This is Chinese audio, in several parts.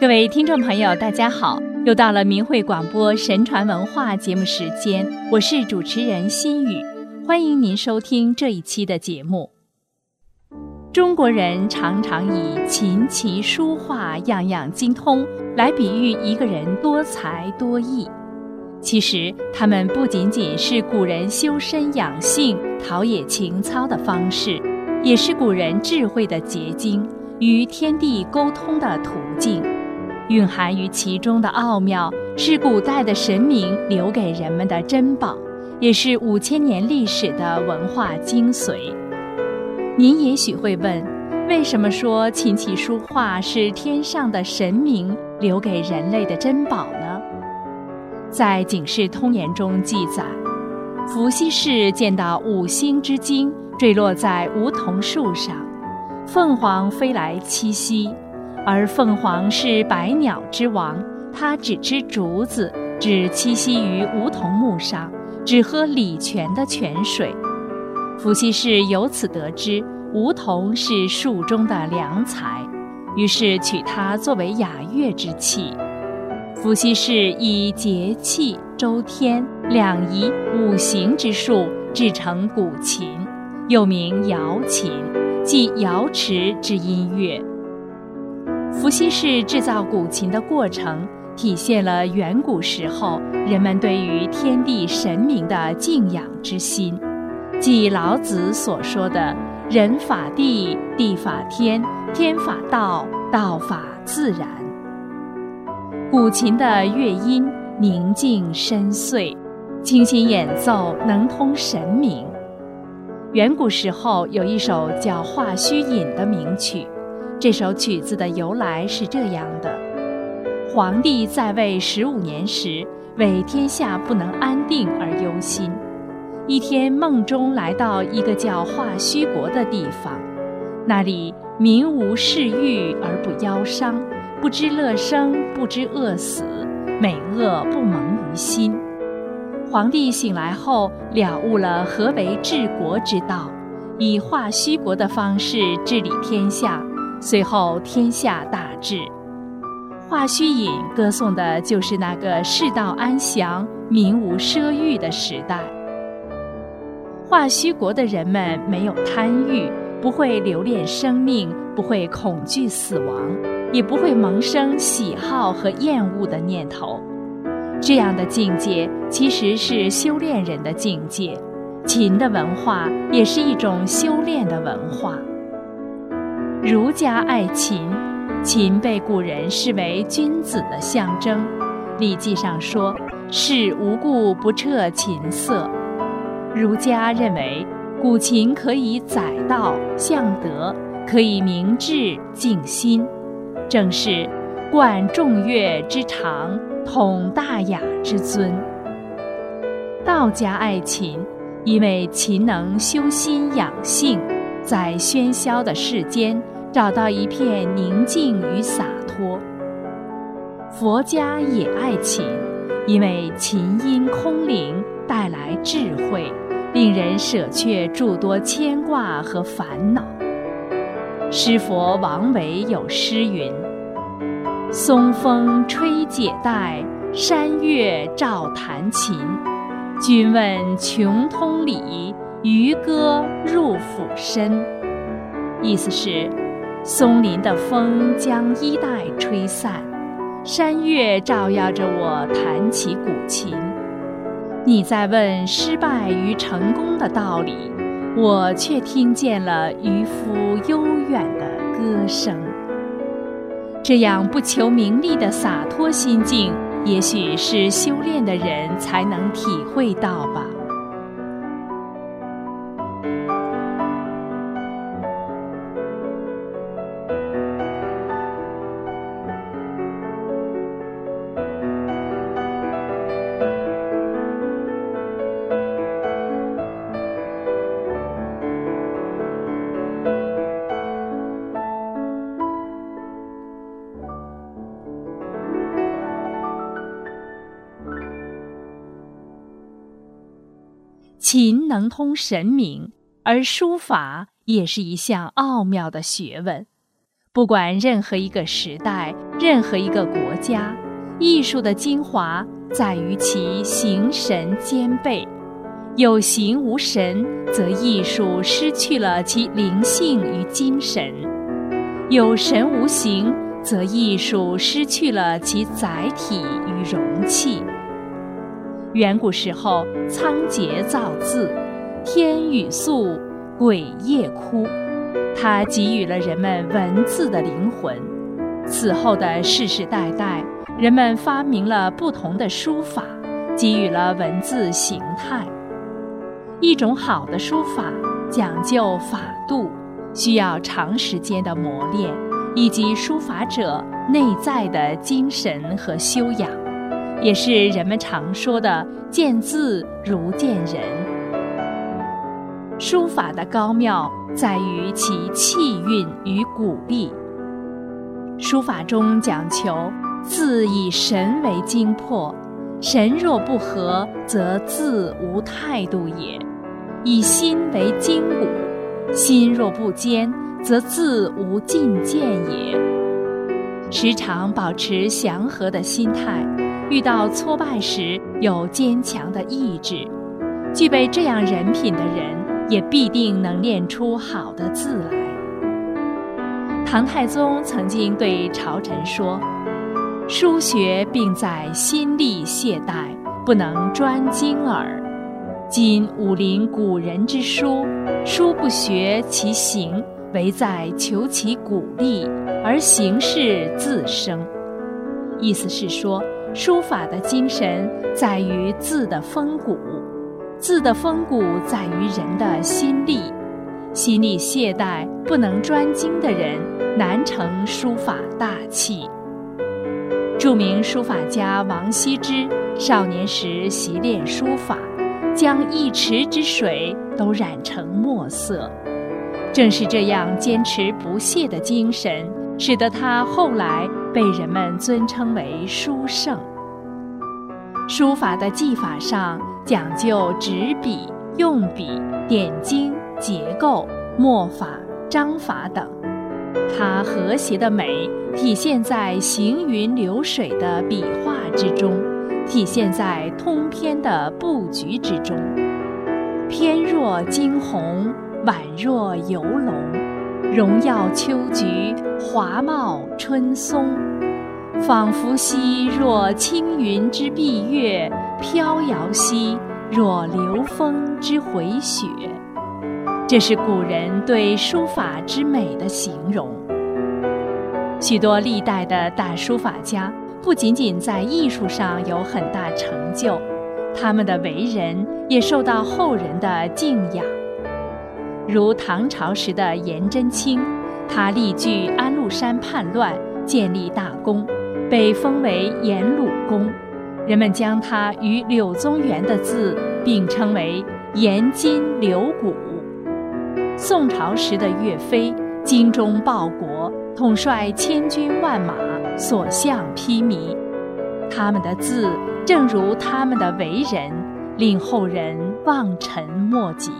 各位听众朋友，大家好！又到了明慧广播神传文化节目时间，我是主持人心雨，欢迎您收听这一期的节目。中国人常常以琴棋书画样样精通来比喻一个人多才多艺，其实他们不仅仅是古人修身养性、陶冶情操的方式，也是古人智慧的结晶，与天地沟通的途径。蕴含于其中的奥妙，是古代的神明留给人们的珍宝，也是五千年历史的文化精髓。您也许会问，为什么说琴棋书画是天上的神明留给人类的珍宝呢？在《警世通言》中记载，伏羲氏见到五星之精坠落在梧桐树上，凤凰飞来栖息。而凤凰是百鸟之王，它只吃竹子，只栖息于梧桐木上，只喝礼泉的泉水。伏羲氏由此得知梧桐是树中的良材，于是取它作为雅乐之器。伏羲氏以节气、周天、两仪、五行之术制成古琴，又名瑶琴，即瑶池之音乐。伏羲氏制造古琴的过程，体现了远古时候人们对于天地神明的敬仰之心，即老子所说的“人法地，地法天，天法道，道法自然”。古琴的乐音宁静深邃，清新演奏能通神明。远古时候有一首叫《画须引》的名曲。这首曲子的由来是这样的：皇帝在位十五年时，为天下不能安定而忧心。一天梦中来到一个叫华胥国的地方，那里民无嗜欲而不腰伤，不知乐生，不知饿死，美恶不蒙于心。皇帝醒来后，了悟了何为治国之道，以华胥国的方式治理天下。随后天下大治，《华胥引》歌颂的就是那个世道安详、民无奢欲的时代。华胥国的人们没有贪欲，不会留恋生命，不会恐惧死亡，也不会萌生喜好和厌恶的念头。这样的境界其实是修炼人的境界，秦的文化也是一种修炼的文化。儒家爱琴，琴被古人视为君子的象征，《礼记》上说：“是无故不彻琴瑟。”儒家认为，古琴可以载道向德，可以明志静心，正是贯众乐之长，统大雅之尊。道家爱琴，因为琴能修心养性。在喧嚣的世间，找到一片宁静与洒脱。佛家也爱琴，因为琴音空灵，带来智慧，令人舍却诸多牵挂和烦恼。诗佛王维有诗云：“松风吹解带，山月照弹琴。君问穷通理。”渔歌入釜深，意思是，松林的风将衣带吹散，山月照耀着我弹起古琴。你在问失败与成功的道理，我却听见了渔夫悠远的歌声。这样不求名利的洒脱心境，也许是修炼的人才能体会到吧。能通神明，而书法也是一项奥妙的学问。不管任何一个时代、任何一个国家，艺术的精华在于其形神兼备。有形无神，则艺术失去了其灵性与精神；有神无形，则艺术失去了其载体与容器。远古时候，仓颉造字，天雨粟，鬼夜哭。它给予了人们文字的灵魂。此后的世世代代，人们发明了不同的书法，给予了文字形态。一种好的书法讲究法度，需要长时间的磨练，以及书法者内在的精神和修养，也是人们常说的“见字如见人”。书法的高妙在于其气韵与鼓励。书法中讲求字以神为精魄，神若不和，则字无态度也；以心为筋骨，心若不坚，则字无进见也。时常保持祥和的心态，遇到挫败时有坚强的意志，具备这样人品的人。也必定能练出好的字来。唐太宗曾经对朝臣说：“书学并在心力懈怠，不能专精耳。今武林古人之书，书不学其形，唯在求其鼓励，而形式自生。”意思是说，书法的精神在于字的风骨。字的风骨在于人的心力，心力懈怠、不能专精的人，难成书法大器。著名书法家王羲之少年时习练书法，将一池之水都染成墨色。正是这样坚持不懈的精神，使得他后来被人们尊称为书圣。书法的技法上。讲究执笔、用笔、点睛、结构、墨法、章法等，它和谐的美体现在行云流水的笔画之中，体现在通篇的布局之中。翩若惊鸿，宛若游龙，荣耀秋菊，华茂春松，仿佛兮若轻云之蔽月。飘摇兮若流风之回雪，这是古人对书法之美的形容。许多历代的大书法家不仅仅在艺术上有很大成就，他们的为人也受到后人的敬仰。如唐朝时的颜真卿，他力拒安禄山叛乱，建立大功，被封为颜鲁公。人们将他与柳宗元的字并称为“颜金柳骨”。宋朝时的岳飞精忠报国，统帅千军万马，所向披靡。他们的字正如他们的为人，令后人望尘莫及。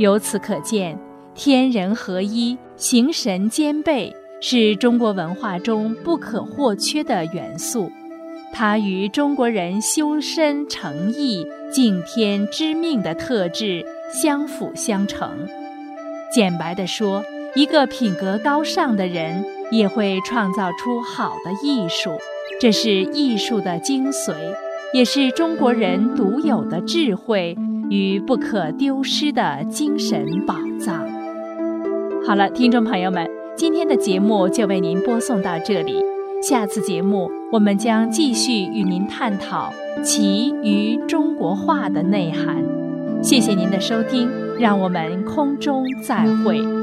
由此可见，天人合一、形神兼备是中国文化中不可或缺的元素。它与中国人修身诚意、敬天知命的特质相辅相成。简白地说，一个品格高尚的人也会创造出好的艺术，这是艺术的精髓，也是中国人独有的智慧与不可丢失的精神宝藏。好了，听众朋友们，今天的节目就为您播送到这里。下次节目，我们将继续与您探讨其于中国画的内涵。谢谢您的收听，让我们空中再会。